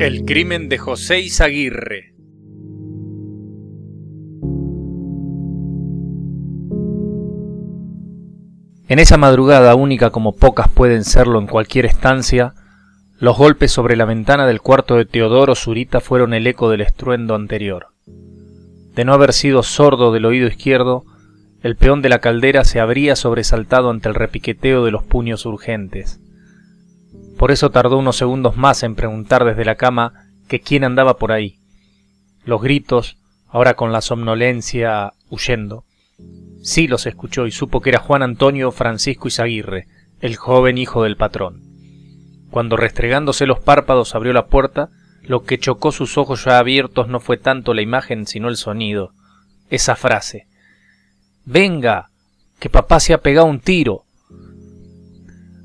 El crimen de José Izaguirre. En esa madrugada única como pocas pueden serlo en cualquier estancia, los golpes sobre la ventana del cuarto de Teodoro Zurita fueron el eco del estruendo anterior. De no haber sido sordo del oído izquierdo, el peón de la caldera se habría sobresaltado ante el repiqueteo de los puños urgentes. Por eso tardó unos segundos más en preguntar desde la cama que quién andaba por ahí. Los gritos, ahora con la somnolencia huyendo. Sí los escuchó y supo que era Juan Antonio Francisco Izaguirre, el joven hijo del patrón. Cuando restregándose los párpados abrió la puerta, lo que chocó sus ojos ya abiertos no fue tanto la imagen sino el sonido, esa frase. Venga, que papá se ha pegado un tiro.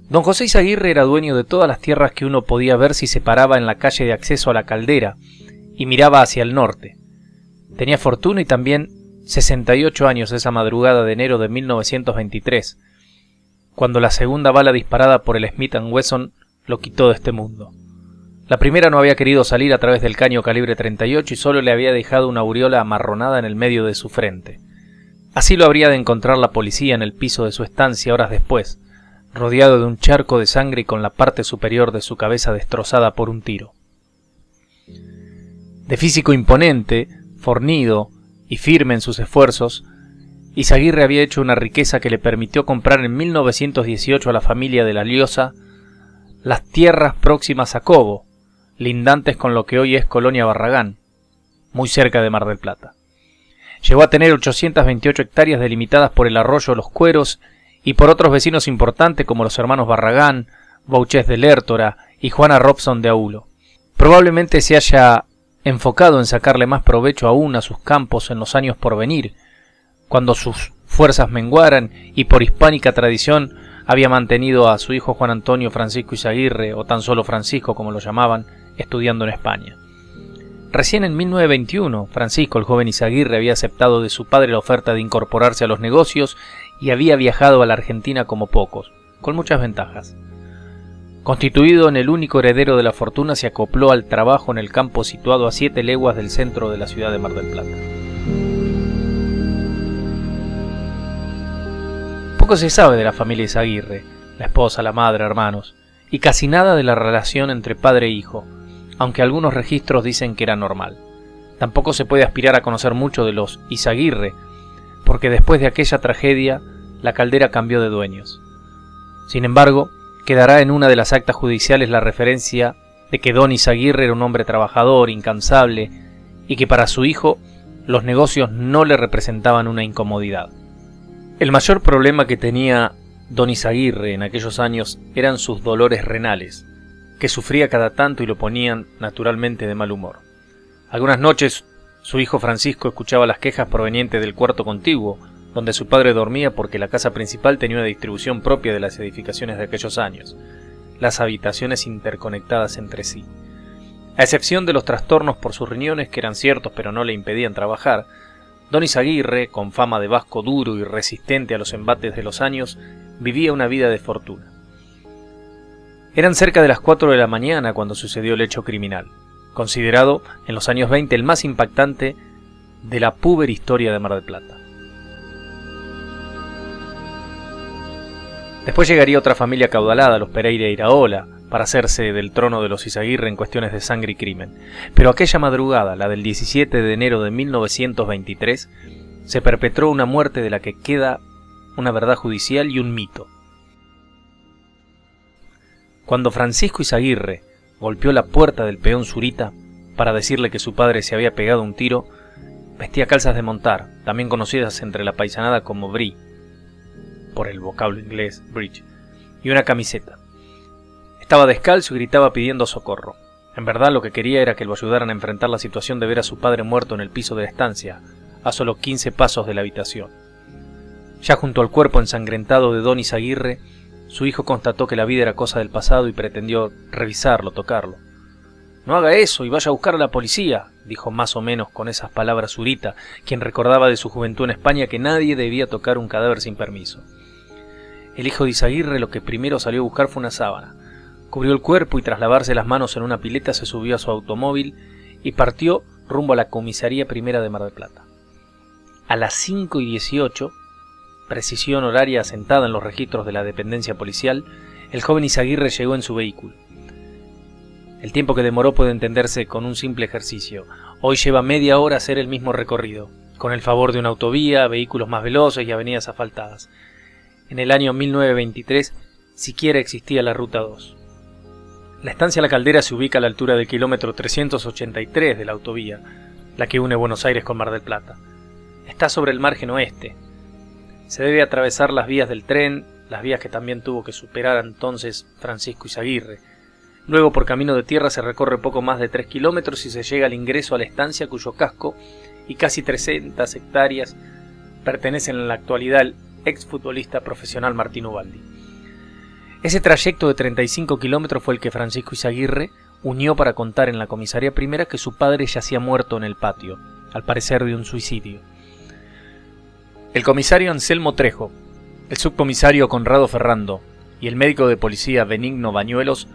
Don José Izaguirre era dueño de todas las tierras que uno podía ver si se paraba en la calle de acceso a la caldera y miraba hacia el norte. Tenía fortuna y también 68 años esa madrugada de enero de 1923, cuando la segunda bala disparada por el Smith Wesson lo quitó de este mundo. La primera no había querido salir a través del caño calibre 38 y solo le había dejado una aureola amarronada en el medio de su frente. Así lo habría de encontrar la policía en el piso de su estancia horas después, rodeado de un charco de sangre y con la parte superior de su cabeza destrozada por un tiro. De físico imponente, fornido y firme en sus esfuerzos, Izaguirre había hecho una riqueza que le permitió comprar en 1918 a la familia de la Liosa las tierras próximas a Cobo, lindantes con lo que hoy es Colonia Barragán, muy cerca de Mar del Plata. Llegó a tener 828 hectáreas delimitadas por el arroyo Los Cueros y por otros vecinos importantes como los hermanos Barragán, Bouchés de Lertora y Juana Robson de Aulo. Probablemente se haya enfocado en sacarle más provecho aún a sus campos en los años por venir, cuando sus fuerzas menguaran y por hispánica tradición había mantenido a su hijo Juan Antonio Francisco Izaguirre, o tan solo Francisco como lo llamaban, estudiando en España. Recién en 1921, Francisco, el joven Izaguirre, había aceptado de su padre la oferta de incorporarse a los negocios y había viajado a la Argentina como pocos, con muchas ventajas. Constituido en el único heredero de la fortuna, se acopló al trabajo en el campo situado a siete leguas del centro de la ciudad de Mar del Plata. Poco se sabe de la familia Izaguirre, la esposa, la madre, hermanos, y casi nada de la relación entre padre e hijo, aunque algunos registros dicen que era normal. Tampoco se puede aspirar a conocer mucho de los Izaguirre, porque después de aquella tragedia la caldera cambió de dueños. Sin embargo, quedará en una de las actas judiciales la referencia de que don Izaguirre era un hombre trabajador, incansable, y que para su hijo los negocios no le representaban una incomodidad. El mayor problema que tenía don Izaguirre en aquellos años eran sus dolores renales, que sufría cada tanto y lo ponían naturalmente de mal humor. Algunas noches su hijo Francisco escuchaba las quejas provenientes del cuarto contiguo, donde su padre dormía porque la casa principal tenía una distribución propia de las edificaciones de aquellos años, las habitaciones interconectadas entre sí. A excepción de los trastornos por sus riñones, que eran ciertos pero no le impedían trabajar, don Izaguirre, con fama de vasco duro y resistente a los embates de los años, vivía una vida de fortuna. Eran cerca de las cuatro de la mañana cuando sucedió el hecho criminal considerado en los años 20 el más impactante de la puber historia de Mar del Plata. Después llegaría otra familia caudalada, los Pereira Iraola, para hacerse del trono de los Izaguirre en cuestiones de sangre y crimen. Pero aquella madrugada, la del 17 de enero de 1923, se perpetró una muerte de la que queda una verdad judicial y un mito. Cuando Francisco Izaguirre golpeó la puerta del peón Zurita para decirle que su padre se había pegado un tiro, vestía calzas de montar, también conocidas entre la paisanada como brie, por el vocablo inglés bridge, y una camiseta. Estaba descalzo y gritaba pidiendo socorro. En verdad lo que quería era que lo ayudaran a enfrentar la situación de ver a su padre muerto en el piso de la estancia, a solo quince pasos de la habitación. Ya junto al cuerpo ensangrentado de Don Izaguirre, su hijo constató que la vida era cosa del pasado y pretendió revisarlo, tocarlo. No haga eso y vaya a buscar a la policía, dijo más o menos con esas palabras Zurita, quien recordaba de su juventud en España que nadie debía tocar un cadáver sin permiso. El hijo de Izaguirre lo que primero salió a buscar fue una sábana. Cubrió el cuerpo y tras lavarse las manos en una pileta se subió a su automóvil y partió rumbo a la comisaría primera de Mar del Plata. A las 5 y 18, precisión horaria asentada en los registros de la dependencia policial, el joven Izaguirre llegó en su vehículo. El tiempo que demoró puede entenderse con un simple ejercicio. Hoy lleva media hora hacer el mismo recorrido, con el favor de una autovía, vehículos más veloces y avenidas asfaltadas. En el año 1923 siquiera existía la Ruta 2. La estancia La Caldera se ubica a la altura del kilómetro 383 de la autovía, la que une Buenos Aires con Mar del Plata. Está sobre el margen oeste. Se debe atravesar las vías del tren, las vías que también tuvo que superar entonces Francisco Izaguirre. Luego por camino de tierra se recorre poco más de 3 kilómetros y se llega al ingreso a la estancia cuyo casco y casi 300 hectáreas pertenecen en la actualidad al exfutbolista profesional Martín Ubaldi. Ese trayecto de 35 kilómetros fue el que Francisco Izaguirre unió para contar en la comisaría primera que su padre yacía muerto en el patio, al parecer de un suicidio. El comisario Anselmo Trejo, el subcomisario Conrado Ferrando y el médico de policía Benigno Bañuelos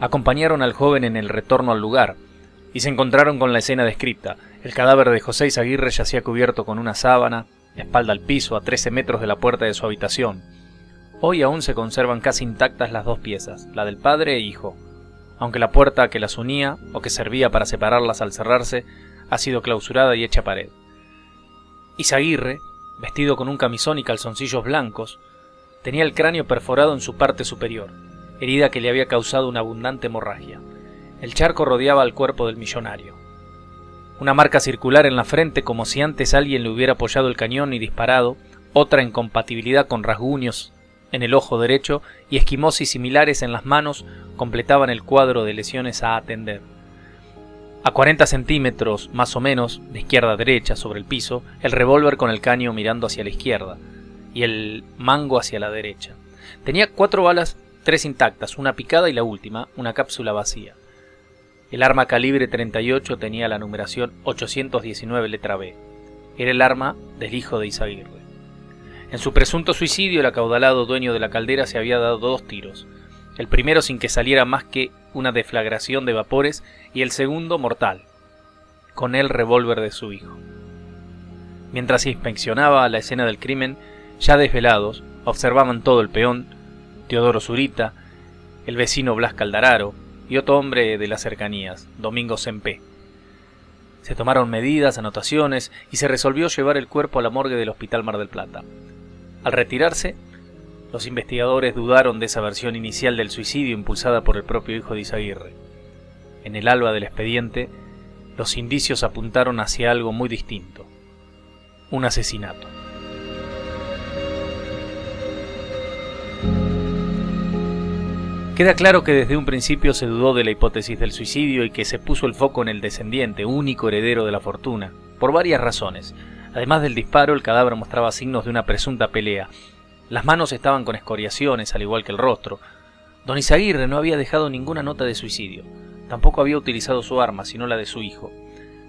acompañaron al joven en el retorno al lugar y se encontraron con la escena descrita. El cadáver de José Izaguirre yacía cubierto con una sábana, espalda al piso, a 13 metros de la puerta de su habitación, Hoy aún se conservan casi intactas las dos piezas, la del padre e hijo, aunque la puerta que las unía o que servía para separarlas al cerrarse ha sido clausurada y hecha pared. Isaguirre, vestido con un camisón y calzoncillos blancos, tenía el cráneo perforado en su parte superior, herida que le había causado una abundante hemorragia. El charco rodeaba al cuerpo del millonario. Una marca circular en la frente como si antes alguien le hubiera apoyado el cañón y disparado, otra en compatibilidad con rasguños en el ojo derecho y esquimosis similares en las manos completaban el cuadro de lesiones a atender. A 40 centímetros, más o menos, de izquierda a derecha sobre el piso, el revólver con el caño mirando hacia la izquierda y el mango hacia la derecha. Tenía cuatro balas, tres intactas, una picada y la última, una cápsula vacía. El arma calibre 38 tenía la numeración 819 letra B. Era el arma del hijo de Isaguirre. En su presunto suicidio, el acaudalado dueño de la caldera se había dado dos tiros, el primero sin que saliera más que una deflagración de vapores y el segundo mortal, con el revólver de su hijo. Mientras inspeccionaba la escena del crimen, ya desvelados, observaban todo el peón, Teodoro Zurita, el vecino Blas Caldararo y otro hombre de las cercanías, Domingo Sempé. Se tomaron medidas, anotaciones y se resolvió llevar el cuerpo a la morgue del Hospital Mar del Plata. Al retirarse, los investigadores dudaron de esa versión inicial del suicidio impulsada por el propio hijo de Izaguirre. En el alba del expediente, los indicios apuntaron hacia algo muy distinto, un asesinato. Queda claro que desde un principio se dudó de la hipótesis del suicidio y que se puso el foco en el descendiente, único heredero de la fortuna, por varias razones, Además del disparo, el cadáver mostraba signos de una presunta pelea. Las manos estaban con escoriaciones, al igual que el rostro. Don Isaguirre no había dejado ninguna nota de suicidio. Tampoco había utilizado su arma, sino la de su hijo.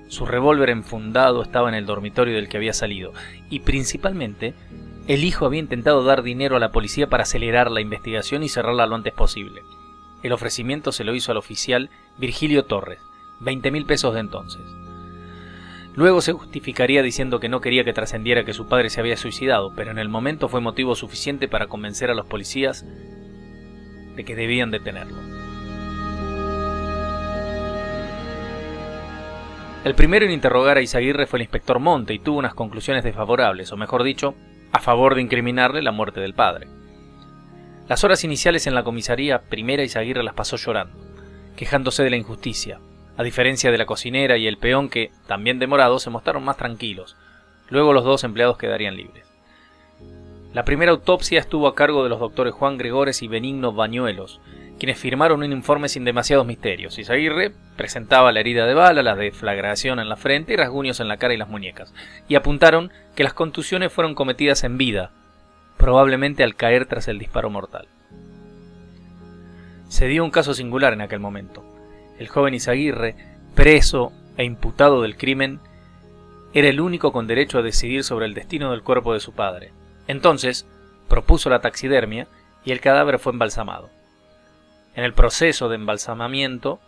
Su revólver enfundado estaba en el dormitorio del que había salido. Y principalmente, el hijo había intentado dar dinero a la policía para acelerar la investigación y cerrarla lo antes posible. El ofrecimiento se lo hizo al oficial Virgilio Torres, 20 mil pesos de entonces. Luego se justificaría diciendo que no quería que trascendiera que su padre se había suicidado, pero en el momento fue motivo suficiente para convencer a los policías de que debían detenerlo. El primero en interrogar a Isaguirre fue el inspector Monte y tuvo unas conclusiones desfavorables, o mejor dicho, a favor de incriminarle la muerte del padre. Las horas iniciales en la comisaría primera Isaguirre las pasó llorando, quejándose de la injusticia, a diferencia de la cocinera y el peón que, también demorados, se mostraron más tranquilos. Luego los dos empleados quedarían libres. La primera autopsia estuvo a cargo de los doctores Juan Gregores y Benigno Bañuelos, quienes firmaron un informe sin demasiados misterios. Isaguirre presentaba la herida de bala, la deflagración en la frente y rasguños en la cara y las muñecas, y apuntaron que las contusiones fueron cometidas en vida, probablemente al caer tras el disparo mortal. Se dio un caso singular en aquel momento el joven Izaguirre, preso e imputado del crimen, era el único con derecho a decidir sobre el destino del cuerpo de su padre. Entonces, propuso la taxidermia y el cadáver fue embalsamado. En el proceso de embalsamamiento,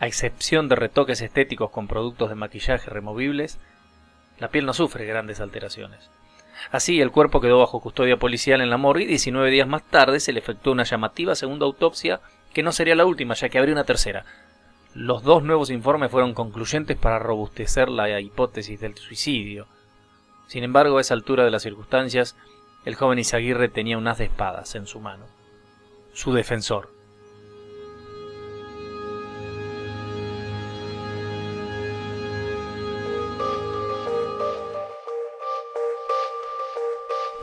a excepción de retoques estéticos con productos de maquillaje removibles, la piel no sufre grandes alteraciones. Así, el cuerpo quedó bajo custodia policial en la morgue y 19 días más tarde se le efectuó una llamativa segunda autopsia que no sería la última, ya que habría una tercera. Los dos nuevos informes fueron concluyentes para robustecer la hipótesis del suicidio. Sin embargo, a esa altura de las circunstancias, el joven Izaguirre tenía un haz de espadas en su mano. Su defensor.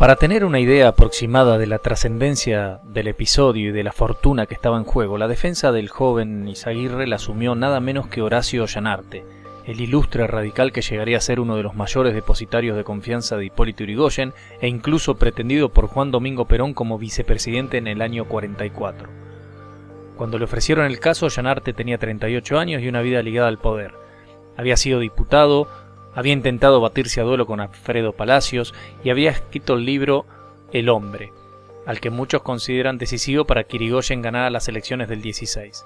Para tener una idea aproximada de la trascendencia del episodio y de la fortuna que estaba en juego, la defensa del joven Isaguirre la asumió nada menos que Horacio Ollanarte, el ilustre radical que llegaría a ser uno de los mayores depositarios de confianza de Hipólito Yrigoyen e incluso pretendido por Juan Domingo Perón como vicepresidente en el año 44. Cuando le ofrecieron el caso, Ollanarte tenía 38 años y una vida ligada al poder. Había sido diputado, había intentado batirse a duelo con Alfredo Palacios y había escrito el libro El hombre, al que muchos consideran decisivo para que Irigoyen ganara las elecciones del 16.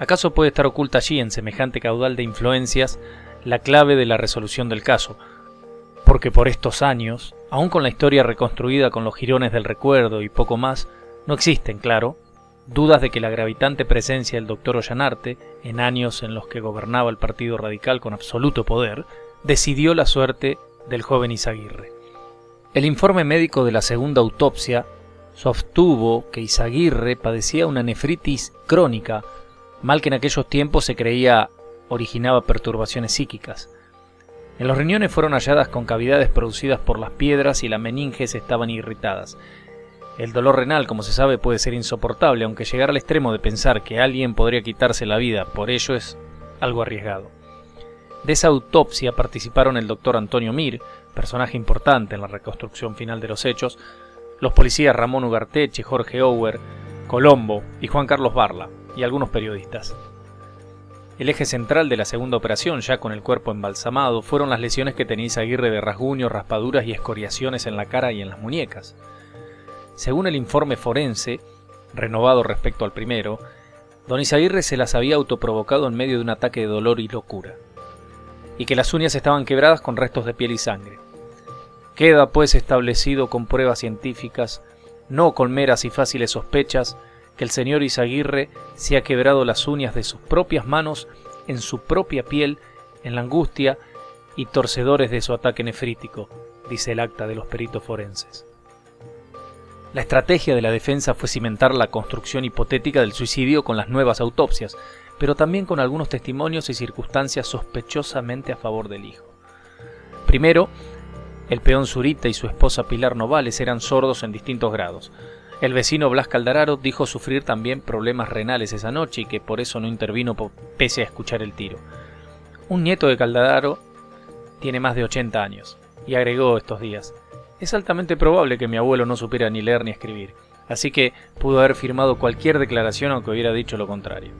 ¿Acaso puede estar oculta allí, en semejante caudal de influencias, la clave de la resolución del caso? Porque por estos años, aun con la historia reconstruida con los jirones del recuerdo y poco más, no existen, claro, dudas de que la gravitante presencia del doctor Ollanarte, en años en los que gobernaba el Partido Radical con absoluto poder, decidió la suerte del joven Izaguirre. El informe médico de la segunda autopsia sostuvo que Izaguirre padecía una nefritis crónica, mal que en aquellos tiempos se creía originaba perturbaciones psíquicas. En los riñones fueron halladas con cavidades producidas por las piedras y las meninges estaban irritadas. El dolor renal, como se sabe, puede ser insoportable, aunque llegar al extremo de pensar que alguien podría quitarse la vida por ello es algo arriesgado. De esa autopsia participaron el doctor Antonio Mir, personaje importante en la reconstrucción final de los hechos, los policías Ramón Ugarteche, Jorge Ower, Colombo y Juan Carlos Barla, y algunos periodistas. El eje central de la segunda operación, ya con el cuerpo embalsamado, fueron las lesiones que tenía Aguirre de rasguños, raspaduras y escoriaciones en la cara y en las muñecas. Según el informe forense, renovado respecto al primero, don Isaguirre se las había autoprovocado en medio de un ataque de dolor y locura, y que las uñas estaban quebradas con restos de piel y sangre. Queda pues establecido con pruebas científicas, no con meras y fáciles sospechas, que el señor Isaguirre se ha quebrado las uñas de sus propias manos en su propia piel en la angustia y torcedores de su ataque nefrítico, dice el acta de los peritos forenses. La estrategia de la defensa fue cimentar la construcción hipotética del suicidio con las nuevas autopsias, pero también con algunos testimonios y circunstancias sospechosamente a favor del hijo. Primero, el peón Zurita y su esposa Pilar Novales eran sordos en distintos grados. El vecino Blas Caldararo dijo sufrir también problemas renales esa noche y que por eso no intervino pese a escuchar el tiro. Un nieto de Caldararo tiene más de 80 años, y agregó estos días, es altamente probable que mi abuelo no supiera ni leer ni escribir, así que pudo haber firmado cualquier declaración aunque hubiera dicho lo contrario.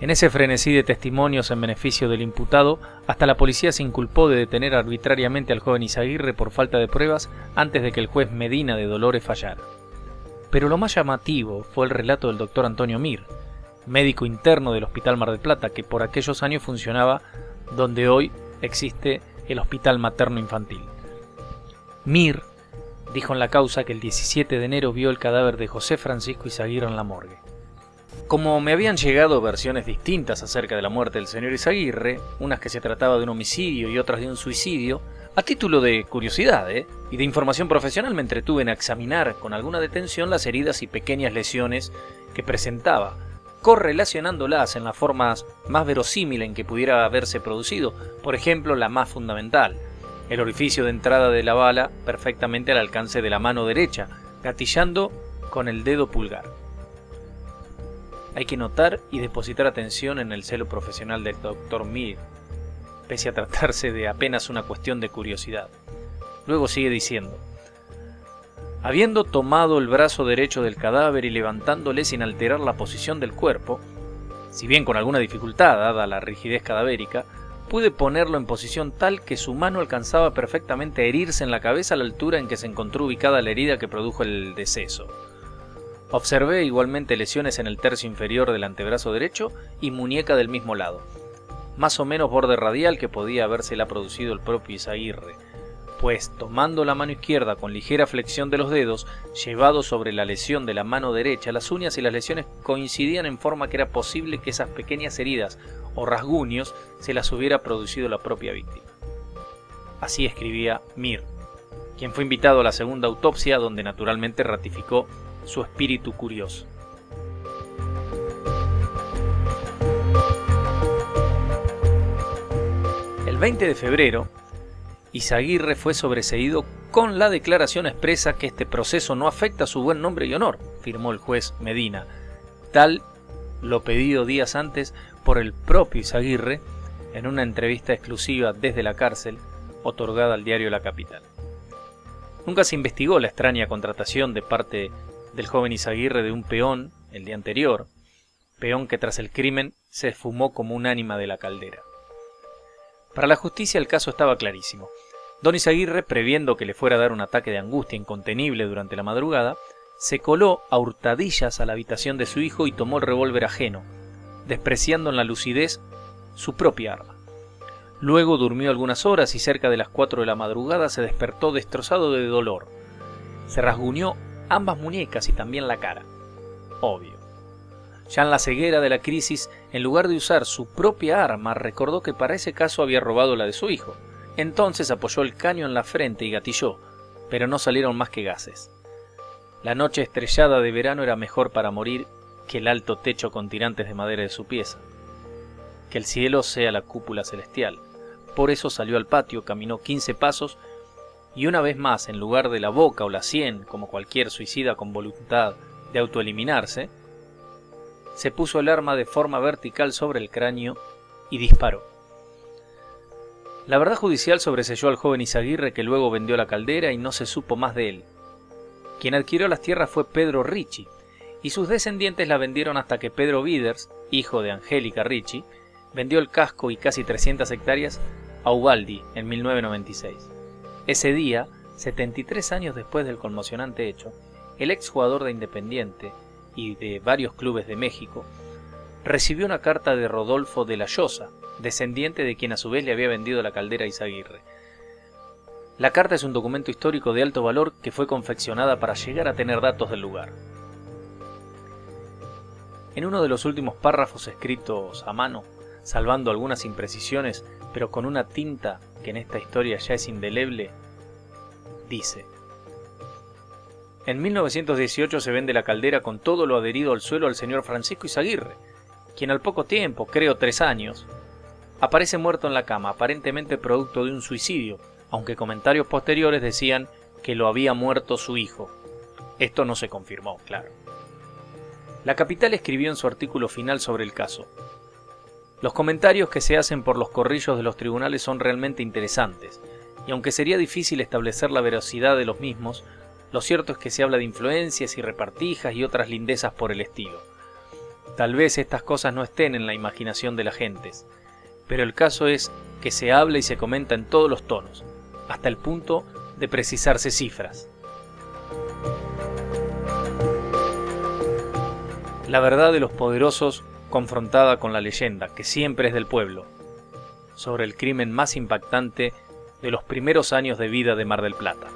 En ese frenesí de testimonios en beneficio del imputado, hasta la policía se inculpó de detener arbitrariamente al joven Izaguirre por falta de pruebas antes de que el juez Medina de Dolores fallara. Pero lo más llamativo fue el relato del doctor Antonio Mir, médico interno del Hospital Mar del Plata, que por aquellos años funcionaba donde hoy existe el Hospital Materno Infantil. Mir dijo en la causa que el 17 de enero vio el cadáver de José Francisco Izaguirre en la morgue. Como me habían llegado versiones distintas acerca de la muerte del señor Izaguirre, unas que se trataba de un homicidio y otras de un suicidio, a título de curiosidad ¿eh? y de información profesional me entretuve en examinar con alguna detención las heridas y pequeñas lesiones que presentaba, correlacionándolas en la forma más verosímil en que pudiera haberse producido, por ejemplo la más fundamental, el orificio de entrada de la bala perfectamente al alcance de la mano derecha, gatillando con el dedo pulgar. Hay que notar y depositar atención en el celo profesional del Dr. Mir, pese a tratarse de apenas una cuestión de curiosidad. Luego sigue diciendo, habiendo tomado el brazo derecho del cadáver y levantándole sin alterar la posición del cuerpo, si bien con alguna dificultad dada la rigidez cadavérica, pude ponerlo en posición tal que su mano alcanzaba perfectamente a herirse en la cabeza a la altura en que se encontró ubicada la herida que produjo el deceso. Observé igualmente lesiones en el tercio inferior del antebrazo derecho y muñeca del mismo lado. Más o menos borde radial que podía habérsela producido el propio Isaguirre, pues tomando la mano izquierda con ligera flexión de los dedos, llevado sobre la lesión de la mano derecha, las uñas y las lesiones coincidían en forma que era posible que esas pequeñas heridas o rasguños se las hubiera producido la propia víctima. Así escribía Mir, quien fue invitado a la segunda autopsia donde naturalmente ratificó su espíritu curioso. El 20 de febrero, Izaguirre fue sobreseído con la declaración expresa que este proceso no afecta su buen nombre y honor, firmó el juez Medina, tal lo pedido días antes por el propio Izaguirre en una entrevista exclusiva desde la cárcel otorgada al diario La Capital. Nunca se investigó la extraña contratación de parte del joven Izaguirre de un peón el día anterior, peón que tras el crimen se esfumó como un ánima de la caldera. Para la justicia el caso estaba clarísimo. Don Isaguirre, previendo que le fuera a dar un ataque de angustia incontenible durante la madrugada, se coló a hurtadillas a la habitación de su hijo y tomó el revólver ajeno, despreciando en la lucidez su propia arma. Luego durmió algunas horas y cerca de las cuatro de la madrugada se despertó destrozado de dolor. Se rasguñó ambas muñecas y también la cara. Obvio. Ya en la ceguera de la crisis, en lugar de usar su propia arma, recordó que para ese caso había robado la de su hijo. Entonces apoyó el caño en la frente y gatilló, pero no salieron más que gases. La noche estrellada de verano era mejor para morir que el alto techo con tirantes de madera de su pieza. Que el cielo sea la cúpula celestial. Por eso salió al patio, caminó quince pasos y una vez más, en lugar de la boca o la sien, como cualquier suicida con voluntad de autoeliminarse, se puso el arma de forma vertical sobre el cráneo y disparó. La verdad judicial sobreselló al joven Izaguirre que luego vendió la caldera y no se supo más de él. Quien adquirió las tierras fue Pedro Ricci, y sus descendientes la vendieron hasta que Pedro Viders, hijo de Angélica Ricci, vendió el casco y casi 300 hectáreas a Ubaldi en 1996. Ese día, 73 años después del conmocionante hecho, el exjugador de Independiente y de varios clubes de México recibió una carta de Rodolfo de la Llosa, descendiente de quien a su vez le había vendido la caldera a Izaguirre. La carta es un documento histórico de alto valor que fue confeccionada para llegar a tener datos del lugar. En uno de los últimos párrafos escritos a mano, salvando algunas imprecisiones, pero con una tinta que en esta historia ya es indeleble, dice, en 1918 se vende la caldera con todo lo adherido al suelo al señor Francisco Izaguirre, quien al poco tiempo, creo tres años, aparece muerto en la cama, aparentemente producto de un suicidio, aunque comentarios posteriores decían que lo había muerto su hijo. Esto no se confirmó, claro. La capital escribió en su artículo final sobre el caso. Los comentarios que se hacen por los corrillos de los tribunales son realmente interesantes, y aunque sería difícil establecer la veracidad de los mismos, lo cierto es que se habla de influencias y repartijas y otras lindezas por el estilo. Tal vez estas cosas no estén en la imaginación de las gentes, pero el caso es que se habla y se comenta en todos los tonos, hasta el punto de precisarse cifras. La verdad de los poderosos confrontada con la leyenda, que siempre es del pueblo, sobre el crimen más impactante de los primeros años de vida de Mar del Plata.